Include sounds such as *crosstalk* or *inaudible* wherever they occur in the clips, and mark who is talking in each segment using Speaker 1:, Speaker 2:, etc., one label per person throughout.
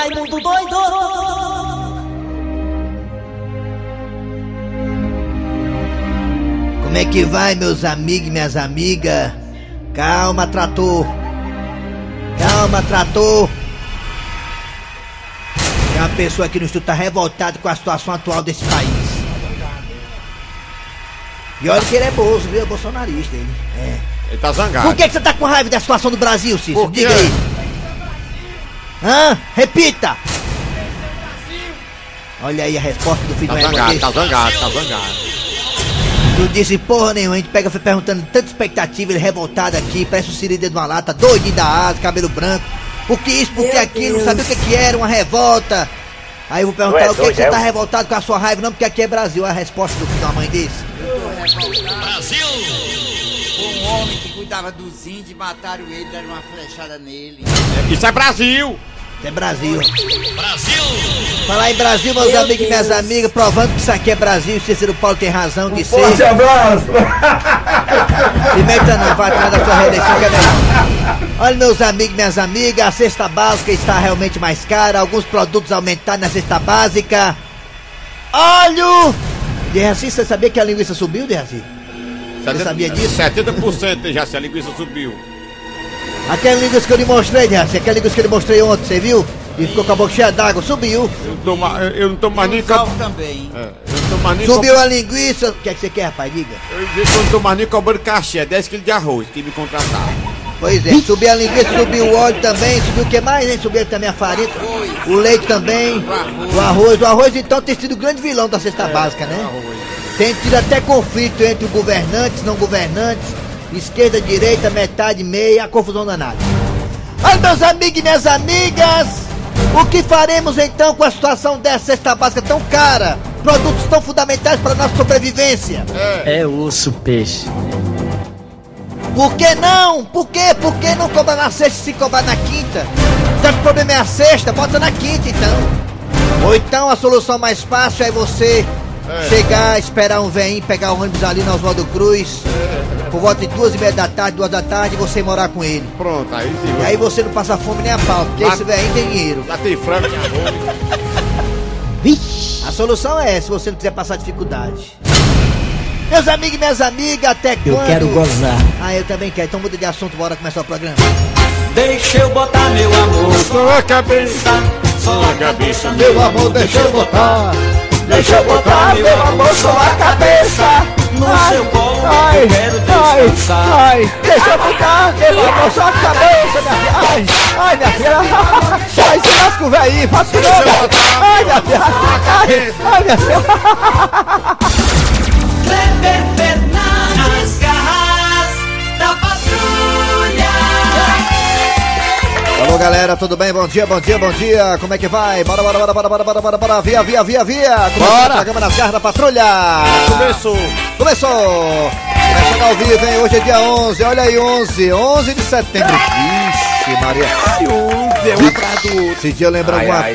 Speaker 1: Raimundo doido!
Speaker 2: Como é que vai, meus amigos e minhas amigas? Calma, trator. Calma, trator. Tem uma pessoa aqui no estúdio tá revoltada com a situação atual desse país. E olha que ele é bolso, viu? É bolsonarista, ele. É.
Speaker 3: Ele tá zangado.
Speaker 2: Por que, que você tá com raiva da situação do Brasil, Cícero? Diga aí. Hã? Repita! Olha aí a resposta do filho
Speaker 3: Tá
Speaker 2: do
Speaker 3: zangado, tá zangado, tá zangado.
Speaker 2: Não disse porra nenhuma, a gente pega foi perguntando tanta expectativa, ele revoltado aqui, parece o Siri dentro de uma lata, doidinho da asa, cabelo branco. Por que isso, por que
Speaker 4: Meu
Speaker 2: aquilo, não sabia o que, que era, uma revolta. Aí eu vou perguntar,
Speaker 4: Tu é
Speaker 2: o que, que você
Speaker 4: é?
Speaker 2: tá revoltado com a sua raiva? Não, porque aqui é Brasil, a resposta do filho da mãe desse.
Speaker 5: Um homem que cuidava dos índios, mataram ele, deram uma flechada nele.
Speaker 3: Isso é Brasil!
Speaker 2: É Brasil. Brasil! Falar em Brasil, meus
Speaker 4: Meu
Speaker 2: amigos e minhas amigas, provando que isso aqui é Brasil, o Cícero Paulo tem razão de ser.
Speaker 4: Forte abraço! *laughs*
Speaker 2: Meta não, vai atrás da sua reeleição que é melhor. Olha, meus amigos e minhas amigas, a cesta básica está realmente mais cara, alguns produtos aumentaram na cesta básica. Óleo! Derraci, você sabia que a linguiça subiu, Derraci? Você sabia disso?
Speaker 3: 70% já se a linguiça subiu.
Speaker 2: Aquela linguiça que eu lhe mostrei, Derraci, aquela linguiça que eu lhe mostrei ontem, você viu? E ficou com a boca cheia d'água, subiu.
Speaker 3: Eu não tô, ma- eu não tô mais nem
Speaker 5: o
Speaker 3: co-
Speaker 5: também.
Speaker 3: É, eu não tô mais nem
Speaker 2: Subiu a linguiça. O que é que você quer, rapaz? Diga.
Speaker 3: Eu disse que eu não tô mais nem cobrando cachê, é 10 quilos de arroz que me contrataram.
Speaker 2: Pois é, subiu a linguiça, subiu o óleo também, subiu o que mais, hein? Subiu também a farinha, o leite também, o arroz. O arroz, então, tem sido o grande vilão da cesta básica, né? Tem tido até conflito entre governantes, não governantes, esquerda, direita, metade, meia, a confusão danada. Olha, meus amigos e minhas amigas, o que faremos então com a situação dessa cesta básica tão cara? Produtos tão fundamentais para a nossa sobrevivência.
Speaker 6: É osso, peixe.
Speaker 2: Por que não? Por quê? Por que não cobrar na sexta se cobrar na quinta? Já que o problema é a sexta, bota na quinta então. Ou então a solução mais fácil é você chegar, esperar um veinho, pegar o ônibus ali na Oswaldo Cruz, por volta de duas e meia da tarde, duas da tarde, e você morar com ele.
Speaker 3: Pronto, aí sim.
Speaker 2: E aí você não passa fome nem a pau, porque
Speaker 3: Mas-
Speaker 2: esse veinho tem dinheiro.
Speaker 3: Já tem frango e arroz. *laughs*
Speaker 2: A solução é essa, se você não quiser passar dificuldade. Meus amigos e minhas amigas, até quando?
Speaker 6: Eu quero gozar.
Speaker 2: Ah, eu também quero. Então muda de assunto, bora começar o programa.
Speaker 1: Deixa eu botar meu amor
Speaker 3: Só a cabeça,
Speaker 1: só a cabeça,
Speaker 2: Meu amor, deixa eu botar.
Speaker 1: Deixa eu botar meu amor só a cabeça no seu colo. eu quero descansar.
Speaker 2: ai, deixa eu botar, meu amor, só a cabeça, minha filha. Ai, ai, minha filha. Ai, se lasca o aí, faça o. Ai, minha filha. Ai, ai, minha filha. Alô, galera, tudo bem? Bom dia, bom dia, bom dia. Como é que vai? Bora, bora, bora, bora, bora, bora, bora, bora. Via, via, via, via. Começando o programa nas garras da patrulha.
Speaker 3: Começou.
Speaker 2: Começou! Começando ao vivo, hein? Hoje é dia 11, olha aí, 11, 11 de setembro. Vixe, Maria.
Speaker 3: É um atrás do outro.
Speaker 2: Esse dia lembra
Speaker 4: Ai,
Speaker 2: alguma
Speaker 4: ai,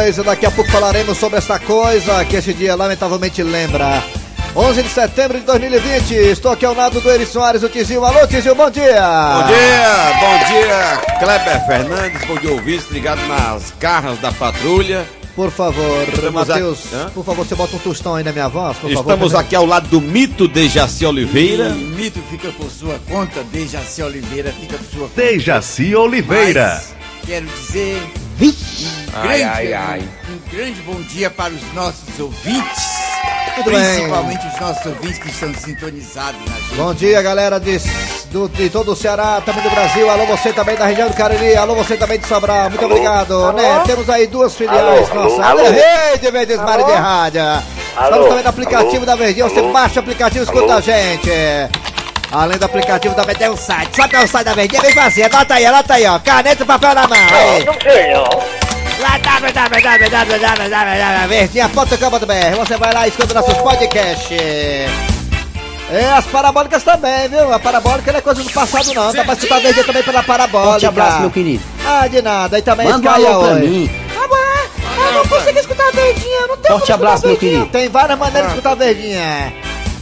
Speaker 2: coisa, daqui a pouco falaremos sobre essa coisa que esse dia lamentavelmente lembra. 11 de setembro de 2020, estou aqui ao lado do Eri Soares, o Tizil. Alô, Tizil, bom dia!
Speaker 3: Bom dia, bom dia, Kleber Fernandes, bom dia ouvintes, ligado nas garras da patrulha.
Speaker 2: Por favor,
Speaker 3: Estamos
Speaker 2: Matheus,
Speaker 3: Hã?
Speaker 2: por favor, você bota um tostão aí na minha voz, por favor.
Speaker 3: Estamos
Speaker 2: também.
Speaker 3: aqui ao lado do mito de Jaci Oliveira.
Speaker 5: O mito fica por sua conta, Dejaci Oliveira fica por sua conta.
Speaker 7: Dejaci Oliveira.
Speaker 5: Mas, quero dizer
Speaker 2: Vixe,
Speaker 5: um
Speaker 4: Ai,
Speaker 5: grande,
Speaker 4: ai, ai.
Speaker 5: um grande bom dia para os nossos ouvintes.
Speaker 2: Bem.
Speaker 5: principalmente os nossos ouvintes que estão sintonizados na gente.
Speaker 2: Bom dia, galera de, do- de todo o Ceará, também do Brasil. Alô, você também da região do Cariri. Alô, você também de Sobral. Muito obrigado. Né? Temos aí duas filiais.
Speaker 4: Alô,
Speaker 2: Nossa,
Speaker 4: alô,
Speaker 2: alô,
Speaker 4: alô.
Speaker 2: rede Verdes Mari de Rádio. Estamos também no aplicativo
Speaker 4: alô,
Speaker 2: da Verdinha. Você
Speaker 4: alô,
Speaker 2: baixa o aplicativo e escuta
Speaker 4: alô.
Speaker 2: a gente. Além do aplicativo também tem um site. Só tem o site da Verdinha, vem fazer. Anota aí, anota aí, ó. Caneta e papel na mão. Aí.
Speaker 4: Não sei não.
Speaker 2: Lá www.verdinha.com.br Você vai lá e escuta nossos podcasts. É, as parabólicas também, viu? A parabólica não é coisa do passado, não. Dá pra escutar a Verdinha também pela parabólica.
Speaker 6: Forte abraço, meu querido.
Speaker 2: Ah, de nada. E também
Speaker 6: Manda um
Speaker 2: Sky
Speaker 6: alô pra
Speaker 2: hoje.
Speaker 6: mim.
Speaker 2: Ah, ué, eu não consigo escutar a Verdinha. Não tem
Speaker 6: Forte abraço, meu querido.
Speaker 2: Tem várias maneiras de escutar a Verdinha.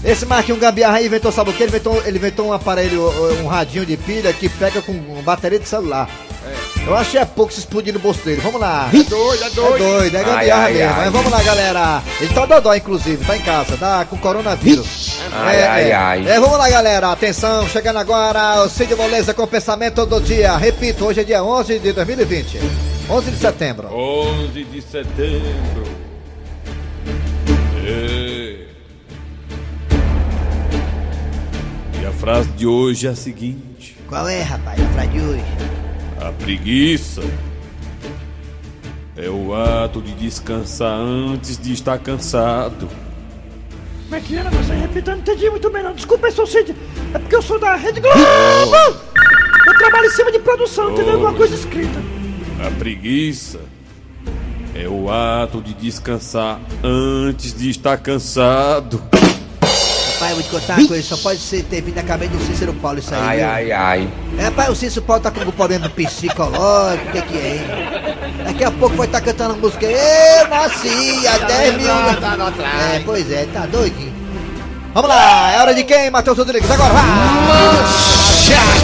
Speaker 2: Esse Marquinhos Gambiarra aí inventou, sabe o que? Ele inventou, ele inventou um aparelho, um radinho de pilha que pega com bateria de celular. Eu achei é pouco se explodir no bolso dele. Vamos lá.
Speaker 3: É doido, é
Speaker 2: É
Speaker 3: doido.
Speaker 2: doido, é gambiarra
Speaker 4: ai,
Speaker 2: mesmo.
Speaker 4: ai.
Speaker 2: Mas vamos lá, galera. Ele tá dodó, inclusive, tá em casa, tá com coronavírus.
Speaker 4: Ai,
Speaker 2: é,
Speaker 4: ai,
Speaker 2: é.
Speaker 4: ai.
Speaker 2: É, vamos lá, galera. Atenção, chegando agora o Cid Moleza com o pensamento do dia. Repito, hoje é dia 11 de 2020. 11 de setembro.
Speaker 3: 11 de setembro. É. E a frase de hoje é a seguinte:
Speaker 2: Qual é, rapaz, a frase de hoje?
Speaker 3: A preguiça é o ato de descansar antes de estar cansado.
Speaker 1: Como é que era? Você repita, não entendi muito bem não. Desculpa, eu sou Cid. É porque eu sou da Rede Globo. Eu trabalho em cima de produção, entendeu? Alguma coisa escrita.
Speaker 3: A preguiça é o ato de descansar antes de estar cansado.
Speaker 2: Rapaz, eu vou te contar uma coisa, só pode ser ter vindo na cabeça do Cícero Paulo isso aí.
Speaker 4: Ai,
Speaker 2: viu?
Speaker 4: ai, ai.
Speaker 2: É, rapaz, o Cícero Paulo tá com algum problema psicológico, o que que é, hein? Daqui a pouco vai estar cantando a música Eu nasci há 10 mil anos. É, pois é, tá doidinho. Vamos lá, é hora de quem, Matheus Rodrigues? Agora vai!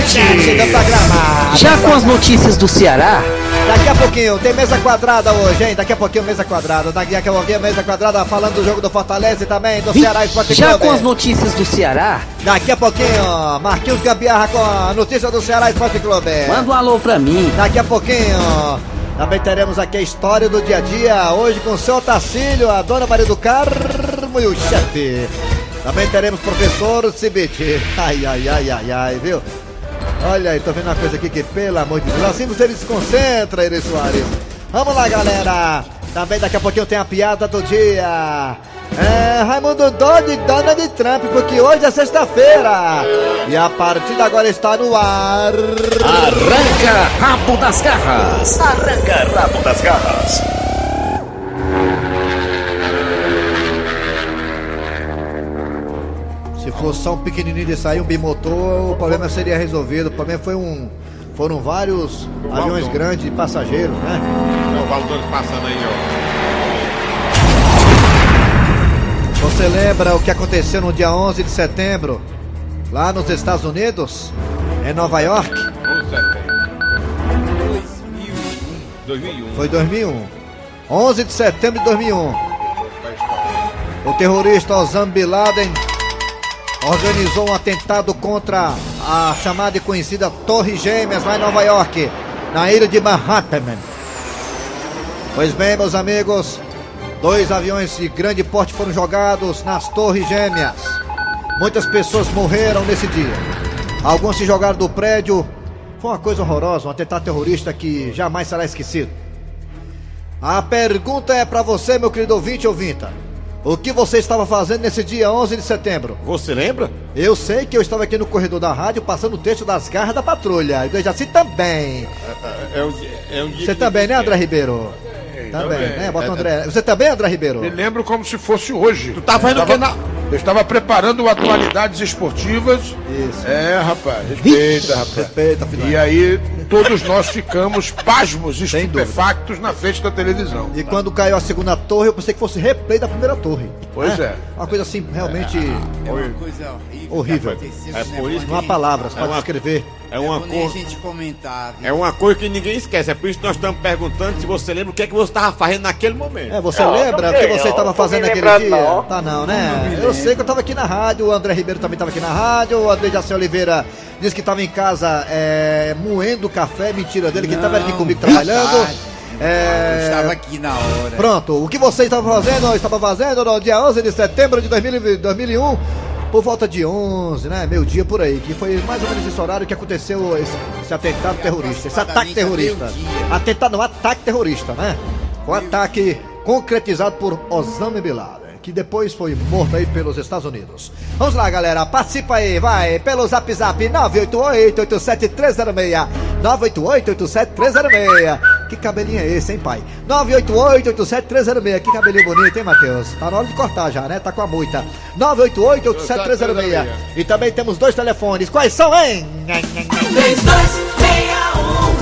Speaker 2: Chegando pra gramado.
Speaker 6: Já com as notícias do Ceará,
Speaker 2: Daqui a pouquinho, tem mesa quadrada hoje, hein? Daqui a pouquinho, mesa quadrada. Daqui a pouquinho, mesa quadrada falando do jogo do Fortaleza e também do Ceará Esporte
Speaker 6: já
Speaker 2: Clube.
Speaker 6: com as notícias do Ceará,
Speaker 2: Daqui a pouquinho, Marquinhos Gambiarra com a notícia do Ceará Esporte Clube.
Speaker 6: manda um alô pra mim.
Speaker 2: Daqui a pouquinho, também teremos aqui a história do dia a dia. Hoje com o seu Tacílio, a dona Maria do Carmo e o chefe. Também teremos professor Cibite. Ai, ai, ai, ai, ai, viu? Olha aí, tô vendo uma coisa aqui que, pelo amor de Deus, assim você desconcentra, Eri Soares. Vamos lá, galera. Também daqui a pouquinho tem a piada do dia. É, Raimundo Dodd e Donald Trump, porque hoje é sexta-feira. E a partida agora está no ar.
Speaker 6: Arranca rabo das garras. Arranca rabo das garras.
Speaker 2: Fosse só um pequenininho desse aí, um bimotor, o problema seria resolvido. O problema foi um. Foram vários aviões grandes de passageiros, né?
Speaker 3: É o Valdones passando aí, ó.
Speaker 2: Você lembra o que aconteceu no dia 11 de setembro, lá nos Estados Unidos, em Nova York?
Speaker 3: 11 de setembro. 2001.
Speaker 2: Foi 2001. 11 de setembro de 2001. O terrorista Osama Bin Laden organizou um atentado contra a chamada e conhecida Torre Gêmeas lá em Nova York, na ilha de Manhattan. Pois bem, meus amigos, dois aviões de grande porte foram jogados nas Torres Gêmeas. Muitas pessoas morreram nesse dia. Alguns se jogaram do prédio. Foi uma coisa horrorosa, um atentado terrorista que jamais será esquecido. A pergunta é pra você, meu querido ouvinte ouvinta. O que você estava fazendo nesse dia 11 de setembro?
Speaker 3: Você lembra?
Speaker 2: Eu sei que eu estava aqui no corredor da rádio passando o texto das garras da patrulha. E o Dejaci também.
Speaker 3: É um dia, é um dia
Speaker 2: Você também, né, André
Speaker 3: quer.
Speaker 2: Ribeiro? Também,
Speaker 3: também.
Speaker 2: né? Bota o
Speaker 3: É,
Speaker 2: André. Você também, André Ribeiro?
Speaker 7: Me lembro como se fosse hoje.
Speaker 3: Tu tá fazendo
Speaker 7: eu
Speaker 3: o que na-
Speaker 7: Eu estava preparando atualidades esportivas.
Speaker 2: Isso.
Speaker 7: É, rapaz, respeita, rapaz.
Speaker 2: Respeita, filho.
Speaker 7: E aí, todos nós ficamos pasmos, estupefactos na frente da televisão.
Speaker 2: E quando caiu a segunda torre, eu pensei que fosse replay da primeira torre.
Speaker 7: Pois
Speaker 2: né?
Speaker 7: é.
Speaker 2: Uma coisa assim, realmente
Speaker 5: É uma coisa horrível.
Speaker 2: horrível.
Speaker 3: É
Speaker 5: esse
Speaker 3: por isso
Speaker 2: Não há palavras para
Speaker 3: uma-
Speaker 2: descrever.
Speaker 3: É uma
Speaker 5: Não é nem a
Speaker 3: cor.
Speaker 5: gente comentar. viu?
Speaker 3: É uma coisa que ninguém esquece. É por isso que nós estamos perguntando se você lembra o que é que você estava fazendo naquele momento.
Speaker 2: É, você lembra o que você estava fazendo naquele dia? Tá não, né? Eu sei que eu estava aqui na rádio, o André Ribeiro também estava aqui na rádio, o André Jaci Oliveira disse que estava em casa é, moendo café, mentira dele, que estava aqui comigo trabalhando. É,
Speaker 5: Eu estava aqui na hora.
Speaker 2: Pronto, o que você estava fazendo, eu estava fazendo no dia 11 de setembro de 2000 2001, por volta de 11, né, meio dia por aí, que foi mais ou menos esse horário que aconteceu esse, esse atentado terrorista, esse ataque
Speaker 5: aproximadamente
Speaker 2: terrorista. Atentado não, ataque terrorista, né? O ataque concretizado por Osama Bin Laden. Que depois foi morto aí pelos Estados Unidos. Vamos lá, galera. Participa aí, vai. Pelo zap zap 988-87306. 988-87306. Que cabelinho é esse, hein, pai? 988-87306. Que cabelinho bonito, hein, Matheus? Tá na hora de cortar já, né? Tá com a muita. 988-87306. E também temos dois telefones. Quais são, hein?
Speaker 8: 3261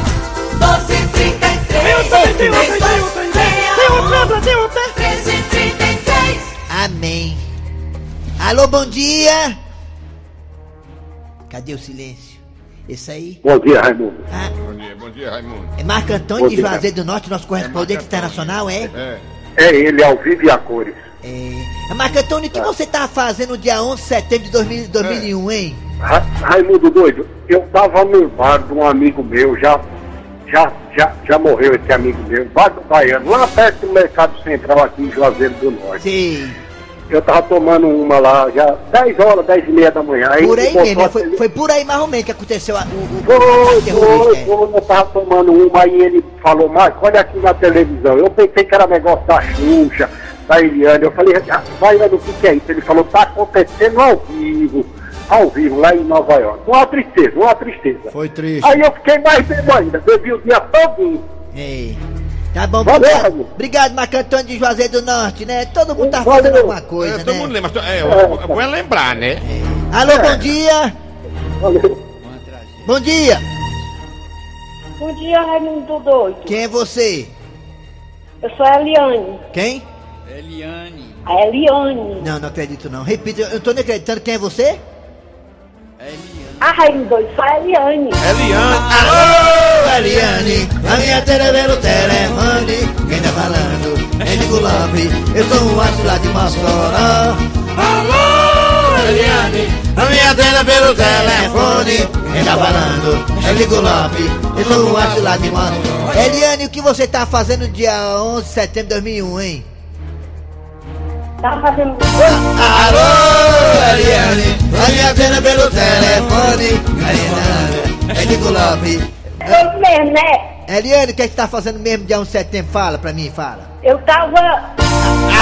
Speaker 8: 1233
Speaker 1: Tem outra, tem outra, tem outra. Tem outra, tem outra.
Speaker 8: 1333
Speaker 2: Amém. Alô, bom dia. Cadê o silêncio? Esse aí?
Speaker 9: Bom dia, Raimundo.
Speaker 2: Ah,
Speaker 3: Bom dia, bom
Speaker 7: dia, Raimundo.
Speaker 2: É Marco Antônio de Juazeiro do Norte, nosso correspondente
Speaker 7: Marco Antônio.
Speaker 2: internacional, é?
Speaker 7: É.
Speaker 4: É ele, ao vivo e a cores.
Speaker 2: É. Marco Antônio, o que você tava fazendo no dia 11 de setembro de 2000 2001, hein?
Speaker 4: Ra Raimundo doido, eu tava no bar de um amigo meu, já, já, já, já morreu esse amigo meu, bar do Baiano, lá perto do Mercado Central aqui em Juazeiro do Norte.
Speaker 2: Sei.
Speaker 4: Eu tava tomando uma lá, já 10 horas, 10 e meia da manhã. Aí
Speaker 2: Por aí mesmo, né?
Speaker 4: a
Speaker 2: foi,
Speaker 4: tele-
Speaker 2: foi por aí mais ou menos que aconteceu a- o, o,
Speaker 4: Foi,
Speaker 2: o
Speaker 4: foi,
Speaker 2: terrorista. é.
Speaker 4: foi, eu tava tomando uma e ele falou, Marco, olha aqui na televisão. Eu pensei que era negócio da Xuxa, da Eliane. Eu falei, ah, Baiano, o que, que é isso? Ele falou, tá acontecendo ao vivo, ao vivo, lá em Nova York. Uma tristeza, uma tristeza.
Speaker 2: Foi triste.
Speaker 4: Aí eu fiquei mais bebo ainda, bebi o dia todo.
Speaker 2: Ei. Tá bom,
Speaker 4: Valeu,
Speaker 2: obrigado. Obrigado, Marco Antônio de Juazeiro do Norte, né? Todo mundo tá
Speaker 4: Valeu.
Speaker 2: fazendo alguma
Speaker 3: É,
Speaker 2: coisa,
Speaker 3: todo
Speaker 2: né?
Speaker 3: mundo lembra. mas, É, é, bom é lembrar, né?
Speaker 2: Alô, bom dia.
Speaker 4: Valeu.
Speaker 2: Bom dia.
Speaker 9: Bom dia, Raimundo Doido.
Speaker 2: Quem é você?
Speaker 9: Eu sou a Eliane.
Speaker 2: Quem?
Speaker 5: Eliane.
Speaker 9: A Eliane.
Speaker 2: Não, não acredito não. Repita, eu tô nem acreditando. Quem é você?
Speaker 9: Ah, Raimundo Doido, sou a Eliane.
Speaker 3: Eliane.
Speaker 2: Alô, Eliane, a minha tela pelo telefone. Quem tá falando é Nico Lopes. Eu sou um astro lá de Mossoró. Alô, Eliane, a minha tela pelo telefone. Quem tá falando é Nico Lopes. Eu sou um astro lá de Mossoró. Eliane, o que você tá fazendo dia 11 de setembro de 2001, hein?
Speaker 9: Tava fazendo.
Speaker 2: Alô, Eliane, a minha tela pelo telefone. Eliane, é Nico Lopes.
Speaker 9: Foi mesmo, né?
Speaker 2: Eliane, o que é que tá fazendo mesmo dia 11 de setembro? Fala pra mim, fala.
Speaker 9: Eu tava.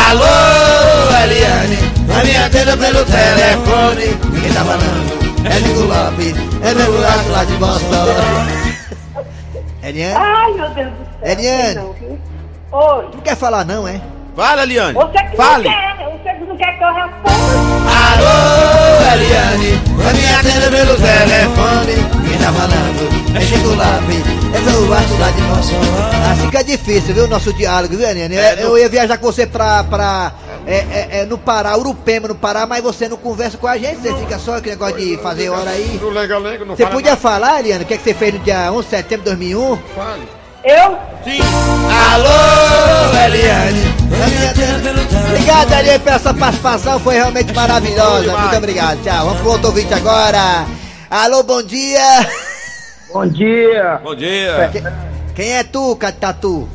Speaker 2: Alô, Eliane, a minha tela pelo telefone. Quem tá falando? É Nico Lopes, é meu laço lá de Boston. Eliane,
Speaker 9: Ai, meu Deus do céu.
Speaker 2: Eliane.
Speaker 9: Oi.
Speaker 2: não quer falar não, é?
Speaker 3: Fala, Eliane.
Speaker 9: Você que
Speaker 3: Fale.
Speaker 9: não quer, você que não quer que eu responda.
Speaker 2: Alô, Eliane, a minha tela pelo telefone. Quem tá falando? É Chico Lopes, é meu laço lá de Boston. Assim que é difícil, viu, o nosso diálogo, viu, Eliane?
Speaker 3: É,
Speaker 2: Eu, eu ia viajar com você pra... pra é, é, é, no Pará, Urupema, no Pará, mas você não conversa com a gente, você fica só aquele negócio de fazer hora aí.
Speaker 3: No legal, legal, não
Speaker 2: Você
Speaker 3: fala
Speaker 2: podia
Speaker 3: nada.
Speaker 2: falar, Eliane, o que, é que você fez no dia 11 de setembro de 2001?
Speaker 3: Fale.
Speaker 9: Eu?
Speaker 3: Sim.
Speaker 2: Alô, Eliane! Obrigado, Eliane, pela sua participação, foi realmente maravilhosa. Muito obrigado, tchau. Vamos pro outro ouvinte agora. Alô, bom dia!
Speaker 10: Bom dia,
Speaker 3: Bom dia.
Speaker 2: Que- Quem é tu, Catatu?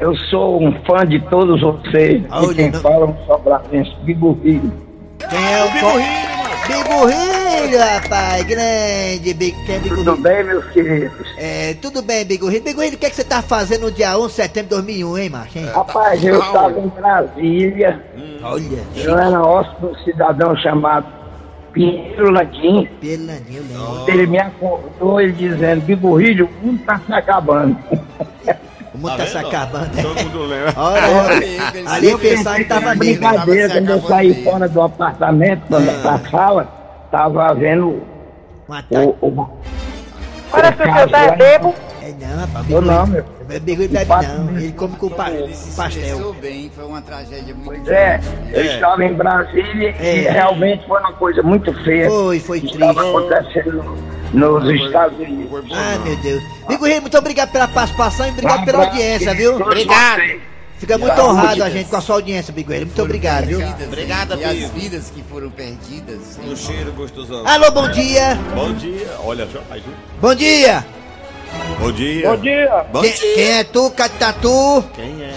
Speaker 10: eu sou um fã de todos vocês.
Speaker 2: Olha,
Speaker 10: E quem
Speaker 2: não-
Speaker 10: fala é um sobradense, Bigorrilho.
Speaker 2: Quem é o
Speaker 3: Bigorrilho,
Speaker 2: Bigorrilho, rapaz, grande. Big... É
Speaker 10: Tudo bem, meus queridos?
Speaker 2: É, tudo bem, Bigorrilho. Bigorrilho, o que, é que você tá fazendo no dia 11 de setembro de 2001, hein, macho? hein?
Speaker 10: Rapaz, eu estava em Brasília,
Speaker 2: Olha,
Speaker 10: eu era hóspede de um cidadão chamado Pinheiro Landim.
Speaker 2: pelandinho, lembro.
Speaker 10: Ele me acordou ele dizendo, Bigorrilho, o mundo tá se acabando.
Speaker 2: O mundo tá se acabando.
Speaker 3: Todo mundo lembra. *laughs*
Speaker 2: Olha,
Speaker 5: Ele
Speaker 2: ali eu pensava que tava
Speaker 10: Brincadeira,
Speaker 5: se
Speaker 10: quando eu saí
Speaker 5: mesmo.
Speaker 10: fora do apartamento, quando pra sala, tava vendo
Speaker 2: Um
Speaker 10: o... o
Speaker 9: Parece que
Speaker 10: o
Speaker 9: eu tá bebo.
Speaker 2: É não, rapaz.
Speaker 10: Eu não, meu.
Speaker 2: Bigorrilho bebe não. Ele come com pa-
Speaker 5: Ele
Speaker 2: pastel.
Speaker 5: bem, foi uma tragédia muito
Speaker 10: Pois é, eu
Speaker 3: É.
Speaker 10: estava em Brasília e
Speaker 2: É.
Speaker 10: realmente foi uma coisa muito feia.
Speaker 2: Foi, foi
Speaker 10: que Estava
Speaker 2: triste.
Speaker 10: acontecendo nos Estados Unidos.
Speaker 3: Foi bom.
Speaker 2: Ah,
Speaker 3: não.
Speaker 2: meu Deus. Bigorrilho, muito obrigado pela participação e obrigado
Speaker 10: Um
Speaker 2: pela audiência, viu?
Speaker 3: Obrigado.
Speaker 2: Fica muito honrado a gente com a sua audiência, Bigorrilho. Muito obrigado, viu?
Speaker 3: Obrigado,
Speaker 5: E as vidas que foram perdidas.
Speaker 3: No cheiro gostosão.
Speaker 2: Alô, bom dia.
Speaker 3: Bom dia. Olha viu?
Speaker 2: Bom dia.
Speaker 3: Bom dia.
Speaker 10: Bom dia,
Speaker 3: Bom
Speaker 2: Quem,
Speaker 3: dia.
Speaker 2: quem é tu, Catatu?
Speaker 3: Quem é?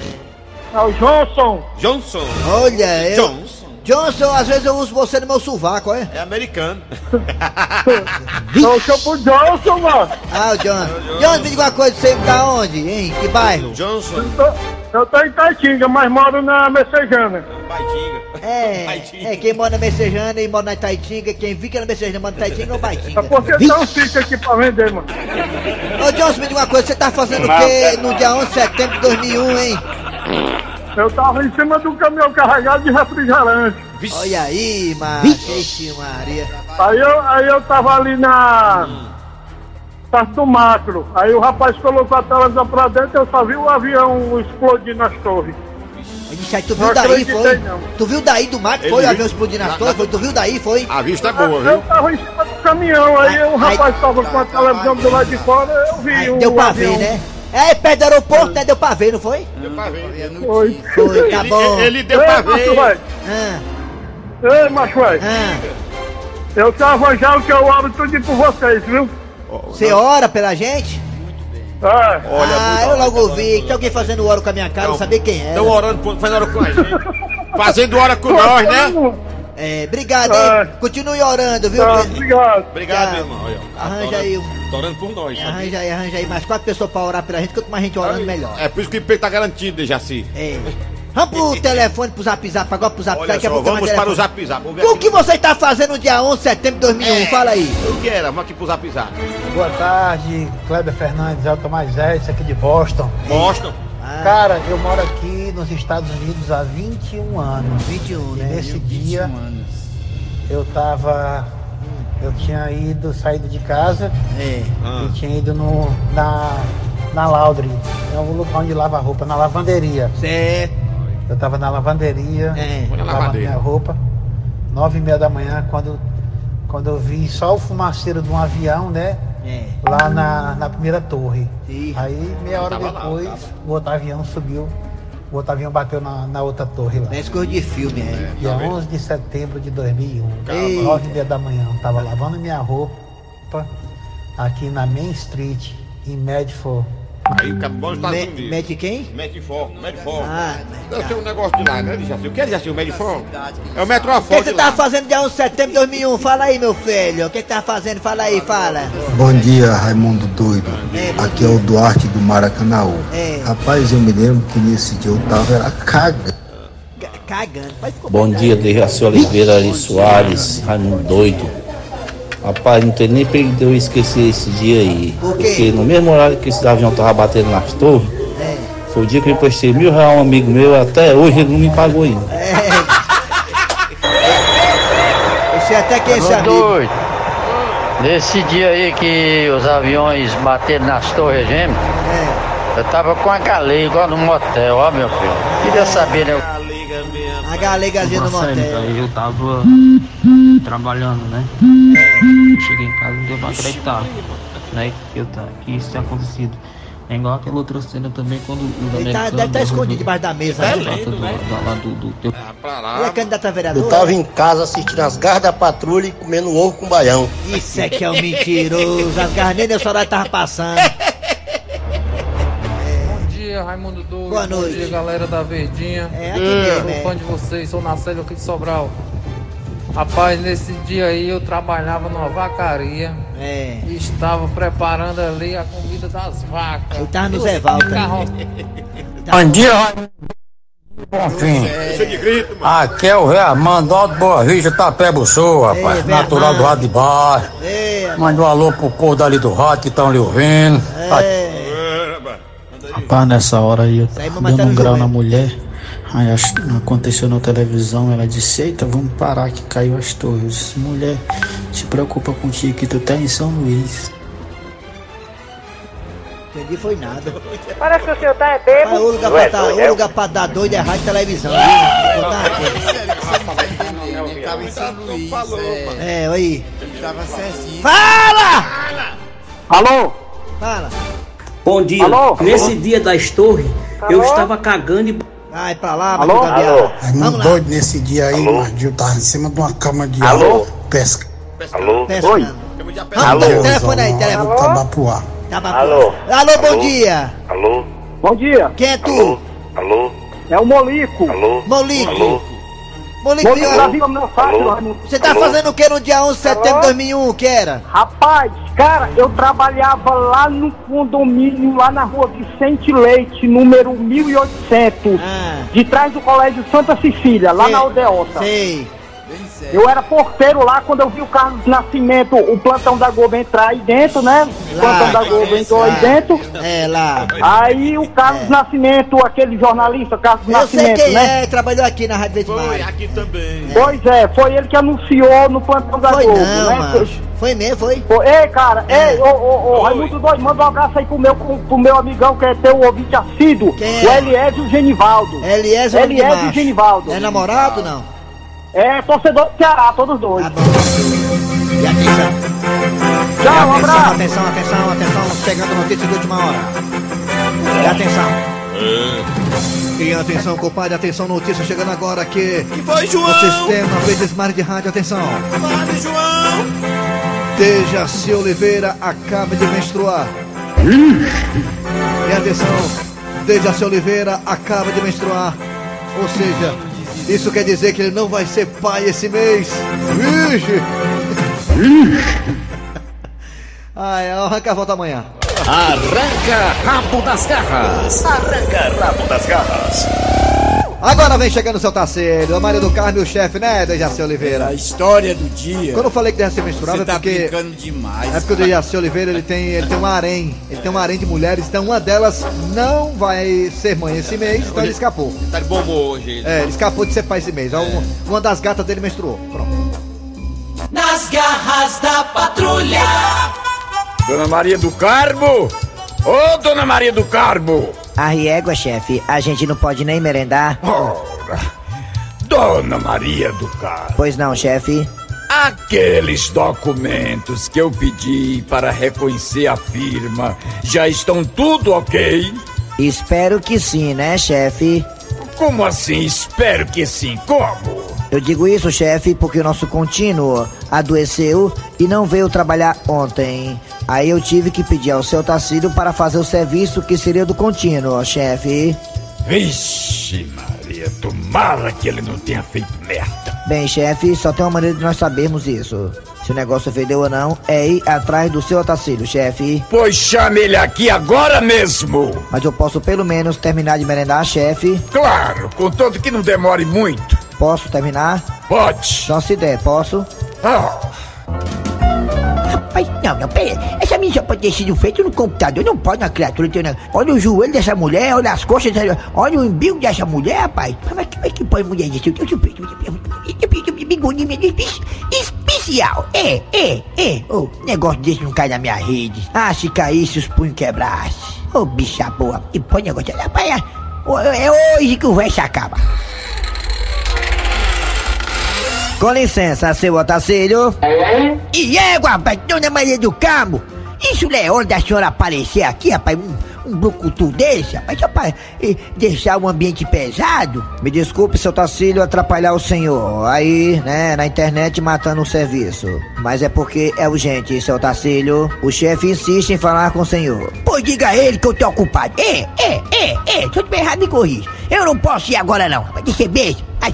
Speaker 10: é o Johnson.
Speaker 3: Johnson.
Speaker 2: Olha, eu...
Speaker 3: Johnson.
Speaker 2: Johnson, às vezes eu uso você no meu sovaco, é?
Speaker 3: É americano. *laughs*
Speaker 10: Eu chamo pro Johnson, mano.
Speaker 2: Ah, o John. John, me diga uma coisa, você tá onde, hein? Que bairro?
Speaker 3: Johnson.
Speaker 10: Eu tô em Taitinga, mas moro na Messejana.
Speaker 3: Baitinga.
Speaker 2: É, *laughs*
Speaker 3: Baitinga.
Speaker 2: é, quem mora na Messejana e mora na Itaitinga, quem fica na Messejana mora na Itaitinga ou Baitinga.
Speaker 10: Porque
Speaker 2: Vixe.
Speaker 10: não fica aqui pra vender, mano.
Speaker 2: Ô, Johnson, me diga uma coisa, você tá fazendo o quê no dia 11 de setembro de 2001, hein?
Speaker 10: Eu tava em cima do caminhão carregado de refrigerante.
Speaker 2: Olha aí, Ixi, Maria.
Speaker 10: Aí eu, aí eu tava ali na. Perto do macro. Aí o rapaz colocou a televisão pra dentro eu só vi o avião explodir nas torres.
Speaker 2: Aí tu viu
Speaker 10: Não
Speaker 2: daí, foi?
Speaker 10: não.
Speaker 2: Tu viu daí do mato,
Speaker 3: Ele
Speaker 2: foi? O
Speaker 3: viu.
Speaker 2: avião explodindo nas
Speaker 3: Na-
Speaker 2: torres,
Speaker 3: na-
Speaker 2: foi? Tu viu daí, foi?
Speaker 3: A vista é boa,
Speaker 10: Eu
Speaker 3: viu?
Speaker 10: tava em cima do caminhão, aí o rapaz tava com a televisão do lado de fora, eu vi
Speaker 2: Aí
Speaker 10: o
Speaker 2: deu pra
Speaker 10: avião.
Speaker 2: ver, né? É, perto do aeroporto, né? Deu pra ver, não foi?
Speaker 3: Deu pra ver.
Speaker 10: Foi.
Speaker 2: Foi, tá
Speaker 3: Ele,
Speaker 2: bom.
Speaker 3: ele deu
Speaker 10: Ei,
Speaker 3: pra
Speaker 10: macho,
Speaker 3: ver.
Speaker 2: Ah,
Speaker 10: Ei, macho, velho.
Speaker 2: ah.
Speaker 10: Eu tava já o que eu oro tudo por vocês, viu?
Speaker 2: Você ora pela gente?
Speaker 10: É.
Speaker 3: Olha,
Speaker 2: ah, eu logo vi. Tem alguém fazendo hora com a minha cara, eu
Speaker 3: Não.
Speaker 2: sabia quem era.
Speaker 3: Estão orando, por- fazendo hora com a gente. Fazendo hora com nós, né?
Speaker 2: É, obrigado,
Speaker 10: É.
Speaker 2: hein? Continue orando, viu?
Speaker 10: Tá, obrigado.
Speaker 3: Obrigado, meu irmão. Olha, ó.
Speaker 2: Arranja
Speaker 3: Tá orando-
Speaker 2: aí um-
Speaker 3: Tá orando por nós, sabe?
Speaker 2: Arranja aí, arranja aí mais quatro pessoas pra orar pela gente. Quanto mais gente orando, melhor.
Speaker 3: É por isso que o emprego tá garantido, Jaci.
Speaker 2: É. Vamos pro *laughs* telefone, pro zap zap, agora pro zap
Speaker 3: Olha
Speaker 2: daqui a
Speaker 3: só, vamos
Speaker 2: mais
Speaker 3: para o. Zap Zap.
Speaker 2: O que você tá fazendo no dia 11 de setembro de 2001? Fala aí.
Speaker 3: O que era? Vamos aqui pro Zap Zap.
Speaker 11: Boa tarde, Kleber Fernandes, Elton Moisés, aqui de Boston.
Speaker 3: Mostra.
Speaker 2: Ah,
Speaker 11: Cara, eu moro aqui nos Estados Unidos há 21 anos.
Speaker 2: 21,
Speaker 11: E
Speaker 2: né?
Speaker 11: nesse dia eu tava. Eu tinha ido, saído de casa
Speaker 2: É.
Speaker 11: e tinha ido no, na, na Laundry, é o lugar onde lava roupa, na lavanderia.
Speaker 2: Certo.
Speaker 11: Eu tava na lavanderia,
Speaker 2: É.
Speaker 11: Lavando minha roupa, nove e meia da manhã, quando, quando eu vi só o fumaceiro de um avião, né?
Speaker 2: É.
Speaker 11: Lá na, na primeira torre.
Speaker 2: Ih.
Speaker 11: Aí, meia hora
Speaker 3: lá,
Speaker 11: depois,
Speaker 3: tava.
Speaker 11: o outro avião subiu, o outro avião bateu na, na outra torre lá.
Speaker 2: Isso coisa de filme, é.
Speaker 11: Dia
Speaker 3: Tá vendo?
Speaker 11: 11 de setembro de 2001,
Speaker 2: Ei.
Speaker 11: 9 e meia da manhã, eu tava lavando minha roupa aqui na Main Street, em Medford.
Speaker 3: Aí acabou nos Estados
Speaker 2: Me-
Speaker 3: Unidos.
Speaker 2: Mete quem?
Speaker 3: Medifor, Medifor.
Speaker 2: Ah,
Speaker 3: Deve ser um negócio de lá, né, Jaci? O que é, Jaci? O Medifor? É o
Speaker 2: O que
Speaker 3: Metrofone
Speaker 2: você tava fazendo dia 11 de setembro de 2001? Fala aí, meu filho. O que você tava fazendo? Fala aí, fala.
Speaker 12: Bom dia, Raimundo Doido.
Speaker 2: É,
Speaker 12: Aqui é o Duarte do Maracanãú.
Speaker 2: É.
Speaker 12: Rapaz, eu me lembro que nesse dia eu tava era cagando.
Speaker 2: Ca- Cagando.
Speaker 13: Bom dia, Dejaci Oliveira Ari Soares, Raimundo Doido. Rapaz, não tem nem pra eu esquecer esse dia aí.
Speaker 2: Por quê?
Speaker 13: Porque no mesmo horário que esse avião tava batendo nas torres,
Speaker 2: É.
Speaker 13: foi o dia que eu emprestei mil reais a um amigo meu, até hoje ele não me pagou ainda.
Speaker 2: Eu sei até quem é esse amigo.
Speaker 14: doido. Nesse dia aí que os aviões bateram nas torres gêmeas,
Speaker 2: É.
Speaker 14: eu tava com a galega igual no motel, ó meu filho. Queria saber, né?
Speaker 2: A galegazinha no motel.
Speaker 15: eu tava trabalhando, né? Cheguei em casa e não deu pra acreditar, né? Que, eu, tá- que isso tinha acontecido. É igual aquela outra cena também quando o
Speaker 2: Ele tá, deve estar
Speaker 15: derrubou
Speaker 2: escondido debaixo da mesa. né?
Speaker 15: porta do, da- lá do, do teu
Speaker 2: Ele é candidato a vereador?
Speaker 16: Eu tava em casa assistindo as garras da patrulha e comendo ovo com baião.
Speaker 2: Isso é que é um mentiroso. As garras nem nesse horário tava passando.
Speaker 17: Bom dia, Raimundo Doido.
Speaker 2: Boa noite.
Speaker 17: Bom dia, galera da Verdinha.
Speaker 2: É, aqui mesmo,
Speaker 17: Sou
Speaker 2: é.
Speaker 17: fã de vocês, sou Marcelo aqui de Sobral. Rapaz, nesse dia aí eu trabalhava numa vacaria
Speaker 2: É.
Speaker 17: e estava preparando ali a comida das vacas.
Speaker 2: Eu tava no Zé.
Speaker 17: Carro-
Speaker 18: Bom dia, Raimundo. Bonfim. Aqui é o Rei Armando Alto Boa Vista, Tapé Sul, rapaz.
Speaker 2: Ei,
Speaker 18: Natural do lado de baixo.
Speaker 2: Ei,
Speaker 18: Mande um alô pro povo dali do rato que estão lhe ouvindo.
Speaker 2: é.
Speaker 15: Rapaz, nessa hora aí, eu
Speaker 2: aí,
Speaker 15: dando
Speaker 2: tá
Speaker 15: um grau na mulher. Aí aconteceu na televisão, ela disse, eita, vamos parar que caiu as torres. Mulher, se preocupa contigo que tu tá em São Luís.
Speaker 2: Entendi foi nada.
Speaker 9: Parece que o senhor tá é
Speaker 2: Mas
Speaker 9: bebo.
Speaker 2: o lugar pra, tá, o lugar pra dar doido é rádio e televisão.
Speaker 5: Ele tava em São Luís. É,
Speaker 2: aí.
Speaker 5: ele tava certinho.
Speaker 2: Fala!
Speaker 10: Alô?
Speaker 2: Fala.
Speaker 19: Bom dia.
Speaker 10: Alô?
Speaker 19: Nesse dia das torres, eu estava cagando e.
Speaker 2: Vai pra lá,
Speaker 10: Alô? Alô?
Speaker 2: Vamos
Speaker 12: Raimundo
Speaker 2: lá.
Speaker 12: Doido, nesse dia aí, o Gil tava em cima de uma cama de
Speaker 10: Alô?
Speaker 12: pesca.
Speaker 16: Alô?
Speaker 2: Peça
Speaker 10: Oi.
Speaker 16: Alô?
Speaker 2: Telefone aí, telefone.
Speaker 12: Tabapuá.
Speaker 2: Tá bom.
Speaker 16: Alô?
Speaker 2: Alô, bom
Speaker 16: Alô?
Speaker 2: dia.
Speaker 16: Alô?
Speaker 10: Bom dia.
Speaker 2: Quem é tu?
Speaker 16: Alô? Alô?
Speaker 10: É o Molico.
Speaker 16: Alô?
Speaker 2: Molique.
Speaker 16: Alô?
Speaker 10: Molico
Speaker 16: Alô?
Speaker 10: Raimundo.
Speaker 2: você tá
Speaker 16: Alô?
Speaker 2: fazendo o que no dia 11 de setembro de
Speaker 10: Alô?
Speaker 2: 2001? O que era?
Speaker 10: Rapaz, cara, eu trabalhava lá no condomínio, lá na rua Vicente Leite, número 1800,
Speaker 2: Ah,
Speaker 10: de trás do colégio Santa Cecília, lá
Speaker 2: Sei.
Speaker 10: na Aldeota.
Speaker 2: sei.
Speaker 10: Eu era porteiro lá quando eu vi o Carlos Nascimento, o plantão da Globo entrar aí dentro, né? O plantão da Globo entrou aí dentro.
Speaker 2: É, lá.
Speaker 10: Aí o Carlos Nascimento, aquele jornalista, Carlos
Speaker 2: Eu sei
Speaker 10: Nascimento,
Speaker 2: quem
Speaker 10: né?
Speaker 2: é, trabalhou aqui na Rádio Verde Mar.
Speaker 3: aqui também.
Speaker 10: Pois é, foi ele que anunciou no plantão da
Speaker 2: Foi
Speaker 10: Globo,
Speaker 2: não,
Speaker 10: né?
Speaker 2: macho. Foi mesmo, foi?
Speaker 10: Pô, Ei, cara, ei, ô, ô, ô, Raimundo Doido, manda um abraço aí pro meu, pro, pro meu amigão que é teu ouvinte assíduo,
Speaker 2: Quem
Speaker 10: o
Speaker 2: é?
Speaker 10: Eliésio e o Genivaldo.
Speaker 2: Eliésio
Speaker 10: e? Genivaldo.
Speaker 2: É namorado não?
Speaker 10: É, torcedor do Ceará, todos dois.
Speaker 2: E atenção.
Speaker 10: Tchau, um
Speaker 2: atenção,
Speaker 10: abraço.
Speaker 2: atenção, atenção, atenção, chegando notícia de última hora. E atenção. E atenção, compadre, atenção, notícia chegando agora aqui. Que
Speaker 3: foi, João?
Speaker 2: No sistema Verdes Mar de Rádio, atenção.
Speaker 3: Fale, João!
Speaker 2: Dejaci Oliveira acaba de menstruar. E atenção, Dejaci Oliveira acaba de menstruar. Ou seja, isso quer dizer que ele não vai ser pai esse mês. Vixe! *laughs* Ai, arranca a volta amanhã.
Speaker 5: Arranca rabo das garras. Arranca rabo das garras.
Speaker 2: Agora vem chegando o seu Tarcílio, a Maria do Carmo e o chefe, né, Dejaci Oliveira?
Speaker 20: A história do dia.
Speaker 2: Quando eu falei que Dejaci menstruava
Speaker 20: Você
Speaker 2: é
Speaker 20: tá
Speaker 2: porque...
Speaker 20: brincando demais.
Speaker 2: É porque o Dejaci Oliveira ele tem, ele tem um harém, ele tem um harém de mulheres, então uma delas não vai ser mãe esse mês, então ele escapou.
Speaker 3: Tá de bom humor hoje. ele.
Speaker 2: É, ele escapou de ser pai esse mês. Uma- Uma das gatas dele menstruou. Pronto.
Speaker 8: Nas garras da patrulha.
Speaker 21: Dona Maria do Carmo? Ô, Dona Maria do Carmo!
Speaker 22: A riégua, chefe, a gente não pode nem merendar.
Speaker 21: Ora, Dona Maria do Carmo,
Speaker 22: Pois não, chefe.
Speaker 21: aqueles documentos que eu pedi para reconhecer a firma já estão tudo ok?
Speaker 22: Espero que sim, né, chefe?
Speaker 21: Como assim? Espero que sim. Como?
Speaker 22: Eu digo isso, chefe, porque o nosso contínuo adoeceu e não veio trabalhar ontem. Aí eu tive que pedir ao seu Tacílio para fazer o serviço que seria do contínuo, chefe.
Speaker 21: Vixe, Maria, tomara que ele não tenha feito merda.
Speaker 22: Bem, chefe, só tem uma maneira de nós sabermos isso. Se o negócio fedeu ou não, é ir atrás do seu Otacílio, chefe.
Speaker 21: Pois chame ele aqui agora mesmo.
Speaker 22: Mas eu posso pelo menos terminar de merendar, chefe.
Speaker 21: Claro, contanto que não demore muito.
Speaker 22: Posso terminar?
Speaker 21: Pode.
Speaker 22: Só se der, posso?
Speaker 21: Ah,
Speaker 23: Rapaz, não, não, pera. Essa missa pode ter sido feita no computador. Não pode na criatura ter. Olha o joelho dessa mulher, olha as coxas, dessa- olha o umbigo dessa mulher, rapaz. Mas como é que pode mulher disso? Eu sou especial. É, é, é. Ô, negócio desse não cai na minha rede. Ah, se caísse, os punhos quebrassem. Ô, bicha boa. E põe negócio. Rapaz, é, é hoje que o verso acaba.
Speaker 22: Com licença, seu Otacílio.
Speaker 23: E égua, rapaz, dona Maria do Carmo. Isso não é hora da senhora aparecer aqui, rapaz, um, um brucutu desse, rapaz, só pra eh, deixar o ambiente pesado.
Speaker 22: Me desculpe, seu Tacílio, atrapalhar o senhor. Aí, né, na internet matando o serviço. Mas é porque é urgente, seu Tacílio. O chefe insiste em falar com o senhor.
Speaker 23: Pois diga a ele que eu tô ocupado. É, é, é, é, se eu tiver errado, me corrija. Eu não posso ir agora, não. Vai descer beijo. Ai,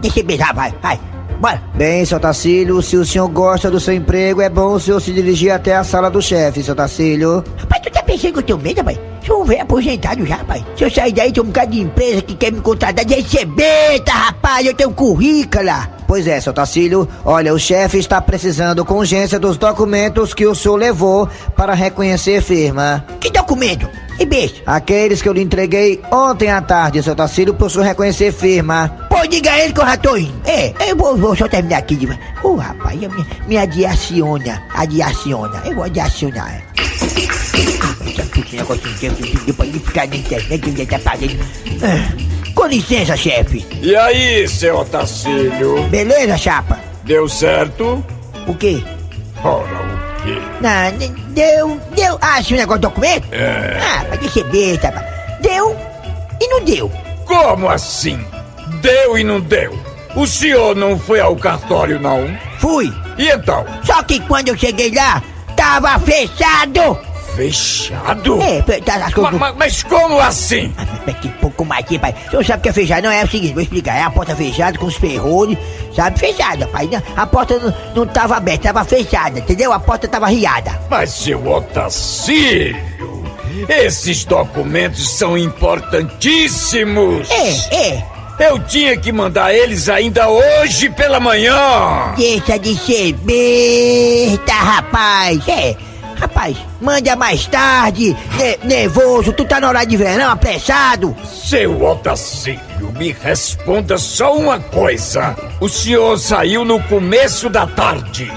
Speaker 23: deixa beijo, vai, vai. Bora.
Speaker 22: Bem, seu Tacílio, se o senhor gosta do seu emprego, é bom o senhor se dirigir até a sala do chefe, seu Tacílio.
Speaker 23: Rapaz, tu tá pensando que eu tenho medo, rapaz? Sou um velho aposentado já, rapaz. Se eu sair daí, tem um bocado de empresa que quer me contratar de recebeta, rapaz. Eu tenho currículo lá.
Speaker 22: Pois é, seu Tacílio, olha, o chefe está precisando com urgência dos documentos que o senhor levou para reconhecer firma.
Speaker 23: Que documento? E beijo.
Speaker 22: Aqueles que eu lhe entreguei ontem à tarde, seu Tacílio, para o senhor reconhecer firma.
Speaker 23: Pô, diga a ele que eu já tô indo. É, eu vou, vou só terminar aqui de. Ô, rapaz, me, me adiaciona. Adiaciona. Eu vou adiacionar. é. Esse negócio de tempo, depois de ficar na internet, onde tá fazendo. Ah, Com licença, chefe.
Speaker 21: E aí, seu Otacílio?
Speaker 23: Beleza, chapa?
Speaker 21: Deu certo?
Speaker 23: O quê?
Speaker 21: Ora, o quê?
Speaker 23: Não, deu, deu. Ah, esse negócio do documento?
Speaker 21: É.
Speaker 23: Ah, vai receber, tá? Deu e não deu.
Speaker 21: Como assim? Deu e não deu? O senhor não foi ao cartório, não?
Speaker 23: Fui.
Speaker 21: E então?
Speaker 23: Só que quando eu cheguei lá, tava fechado.
Speaker 21: Fechado?
Speaker 23: É, tá, as coisas-
Speaker 21: Ma- ma- mas como assim?
Speaker 23: Mas que pouco mais aqui, pai. O senhor sabe o que é fechado? Não é o seguinte, vou explicar. É a porta fechada com os ferrolhos, sabe? Fechada, pai. A porta não, não tava aberta, tava fechada, entendeu? A porta tava riada.
Speaker 21: Mas, seu Otacílio, esses documentos são importantíssimos.
Speaker 23: É, é.
Speaker 21: Eu tinha que mandar eles ainda hoje pela manhã.
Speaker 23: Deixa de ser besta, rapaz. É, rapaz, manda mais tarde. Ne- nervoso, tu tá na hora de verão, apressado.
Speaker 21: Seu Otacílio, me responda só uma coisa. O senhor saiu no começo da tarde.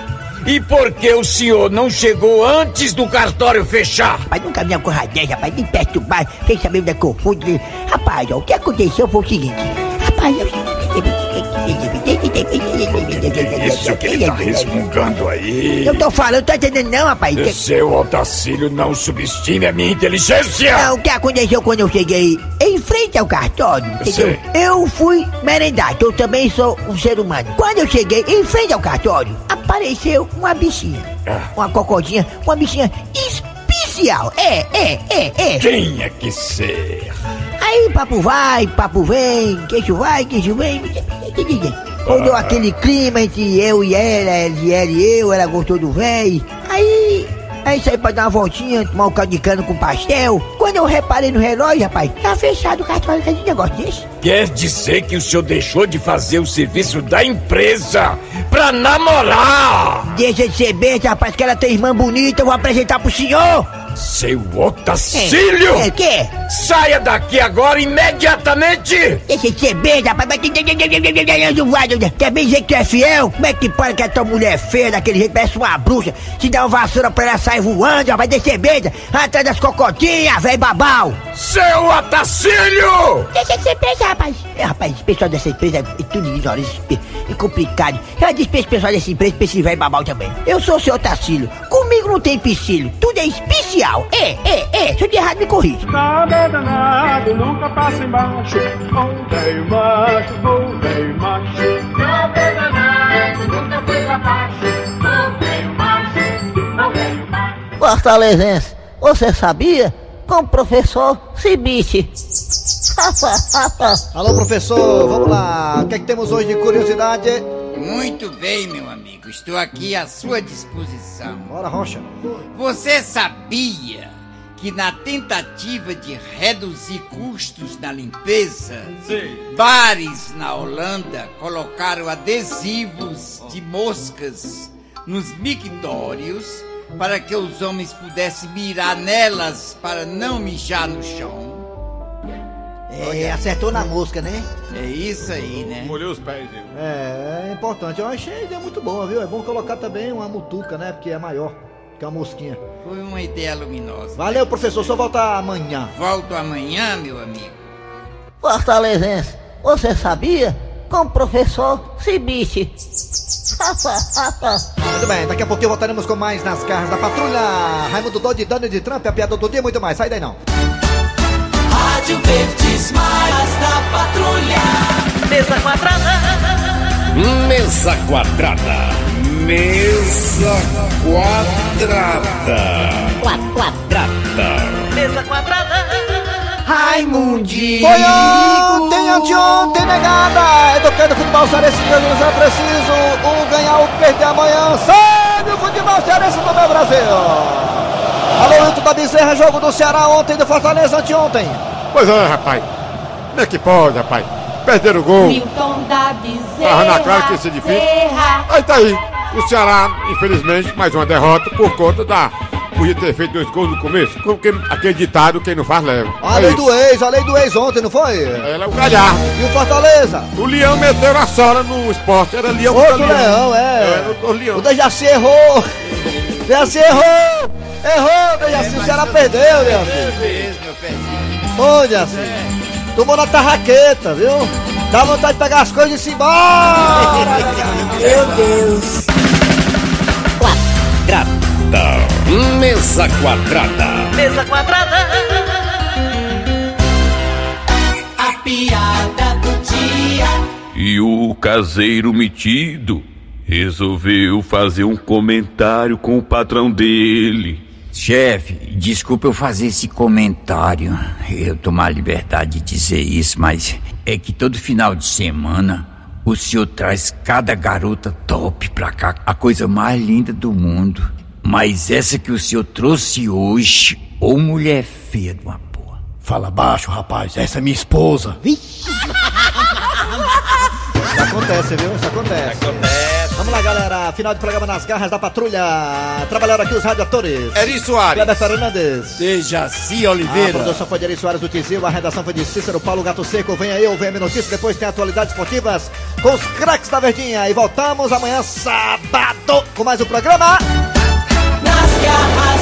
Speaker 21: E por que o senhor não chegou antes do cartório fechar?
Speaker 23: Rapaz, nunca vi uma coisa dessa, rapaz, me perturbar, sem saber onde é que eu fui. Rapaz, ó, o que aconteceu foi o seguinte. Rapaz, eu...
Speaker 21: Isso que ele tá resmungando aí.
Speaker 23: Eu tô falando, tá entendendo não, rapaz?
Speaker 21: Seu Otacílio, não subestime a minha inteligência.
Speaker 23: Não, o que aconteceu quando eu cheguei em frente ao cartório, entendeu?
Speaker 21: Sei.
Speaker 23: Eu fui merendar, que eu também sou um ser humano. Quando eu cheguei em frente ao cartório, apareceu uma bichinha. Uma cocodinha, uma bichinha especial. É, é, é, é.
Speaker 21: Tinha que ser.
Speaker 23: Aí papo vai, papo vem, queixo vai, queixo vem. Quando deu aquele clima entre eu e ela, ela e ela e eu, ela gostou do véi. Aí, aí saí pra dar uma voltinha, tomar um caldo de cana com pastel. Quando eu reparei no relógio, rapaz, tá fechado o cartório, tem negócio desse.
Speaker 21: Quer dizer que o senhor deixou de fazer o serviço da empresa pra namorar?
Speaker 23: Deixa de ser besta, rapaz, que ela tem irmã bonita, eu vou apresentar pro senhor.
Speaker 21: Seu Otacílio!
Speaker 23: É, é, que?
Speaker 21: Saia daqui agora imediatamente!
Speaker 23: Deixa de ser besta, rapaz, mas quer bem dizer que tu é fiel? Como é que pode que a tua mulher feia daquele jeito, parece uma bruxa, se dá uma vassoura pra ela sair voando, rapaz, deixa de ser besta, atrás das cocotinhas, velho babau.
Speaker 21: Seu Otacílio!
Speaker 23: Deixa de ser besta, rapaz. É, rapaz, esse pessoal dessa empresa é tudo ignorante, é complicado. Eu dispenso o pessoal dessa empresa pra esse velho babau também. Eu sou o seu Tacílio, comigo não tem empecilho, tudo é especial. É, é, é, se eu de errado me corrija.
Speaker 24: Nada danado, nunca passa embaixo. Ô velho macho, ô velho macho. Nada danado, nunca foi pra baixo. Velho macho, ô velho macho.
Speaker 23: Fortalezense, você sabia? Com o professor Cibiche. *laughs*
Speaker 2: Alô, professor, vamos lá. O que é que temos hoje de curiosidade?
Speaker 5: Muito bem, meu amigo. Estou aqui à sua disposição.
Speaker 2: Bora, Rocha.
Speaker 5: Você sabia que na tentativa de reduzir custos na limpeza, bares na Holanda colocaram adesivos de moscas nos mictórios para que os homens pudessem mirar nelas para não mijar no chão?
Speaker 2: É, acertou na mosca, né?
Speaker 5: É isso aí, né?
Speaker 3: Molhou os pés, viu?
Speaker 2: É, é importante. Eu achei a ideia muito boa, viu? É bom colocar também uma mutuca, né? Porque é maior que a mosquinha.
Speaker 5: Foi uma ideia luminosa.
Speaker 2: Valeu, professor. Só volta amanhã.
Speaker 5: Volto amanhã, meu amigo.
Speaker 23: Fortalezense, você sabia? Com o professor Cibiche.
Speaker 2: Muito bem, daqui a pouquinho voltaremos com mais nas garras da patrulha. Raimundo Dodge, Dani de Trump, a piada do dia muito mais. Sai daí não.
Speaker 8: Rádio Verdes Maras da Patrulha.
Speaker 6: Mesa quadrada. Mesa quadrada. Mesa quadrada. Quadrada. Mesa quadrada.
Speaker 23: Raimundinho.
Speaker 2: Foi ontem, anteontem, negada. Educando futebol cearense, Deus é preciso. Um ganhar, um perder amanhã. Sabe o futebol cearense do meu Brasil. Alô, Hilton da Bezerra, jogo do Ceará ontem, do Fortaleza anteontem.
Speaker 7: Pois é, rapaz. Como é que pode, rapaz? Perderam o gol.
Speaker 8: Milton da Bezerra.
Speaker 7: Tava na cara que ia ser difícil.
Speaker 8: Serra.
Speaker 7: Aí tá aí. O Ceará, infelizmente, mais uma derrota por conta da. Podia ter feito dois gols no começo. Porque aquele ditado, quem não faz leva.
Speaker 2: A
Speaker 7: É
Speaker 2: lei
Speaker 7: isso.
Speaker 2: do ex, a lei do ex ontem, não foi?
Speaker 7: Ela é o galhardo.
Speaker 2: E o Fortaleza?
Speaker 7: O Leão meteu a sola no esporte. Era Leão
Speaker 2: Outro leão, é.
Speaker 7: Era o Leão.
Speaker 2: O Dejaci errou. Dejaci errou. Errou, Dejaci. O Ceará perdeu, Dejaci.
Speaker 5: mesmo, meu pezinho.
Speaker 2: Ô, Dejaci. Tomou na tarraqueta, viu? Dá vontade de pegar as coisas e se embora. *laughs*
Speaker 23: Meu Deus.
Speaker 6: Quadrada. Mesa quadrada. Mesa quadrada.
Speaker 8: A piada do dia.
Speaker 3: E o caseiro metido resolveu fazer um comentário com o patrão dele.
Speaker 5: Chefe, desculpa eu fazer esse comentário. Eu tomar a liberdade de dizer isso, mas é que todo final de semana o senhor traz cada garota top pra cá, a coisa mais linda do mundo. Mas essa que o senhor trouxe hoje, ou mulher feia de uma porra.
Speaker 25: Fala baixo, rapaz. Essa é minha esposa.
Speaker 2: Isso acontece, viu? Isso acontece.
Speaker 26: Acontece.
Speaker 2: Vamos lá, galera. Final de programa nas garras da patrulha. Trabalharam aqui os radioatores.
Speaker 26: Eri Soares.
Speaker 2: Kleber Fernandes.
Speaker 5: Dejaci
Speaker 2: A
Speaker 5: Oliveira.
Speaker 2: produção foi de Eri Soares do Tizil, a redação foi de Cícero Paulo Gato Seco. Vem aí o VM Notícias, depois tem atualidades esportivas com os craques da Verdinha. E voltamos amanhã, sábado, com mais um programa.
Speaker 8: Nas garras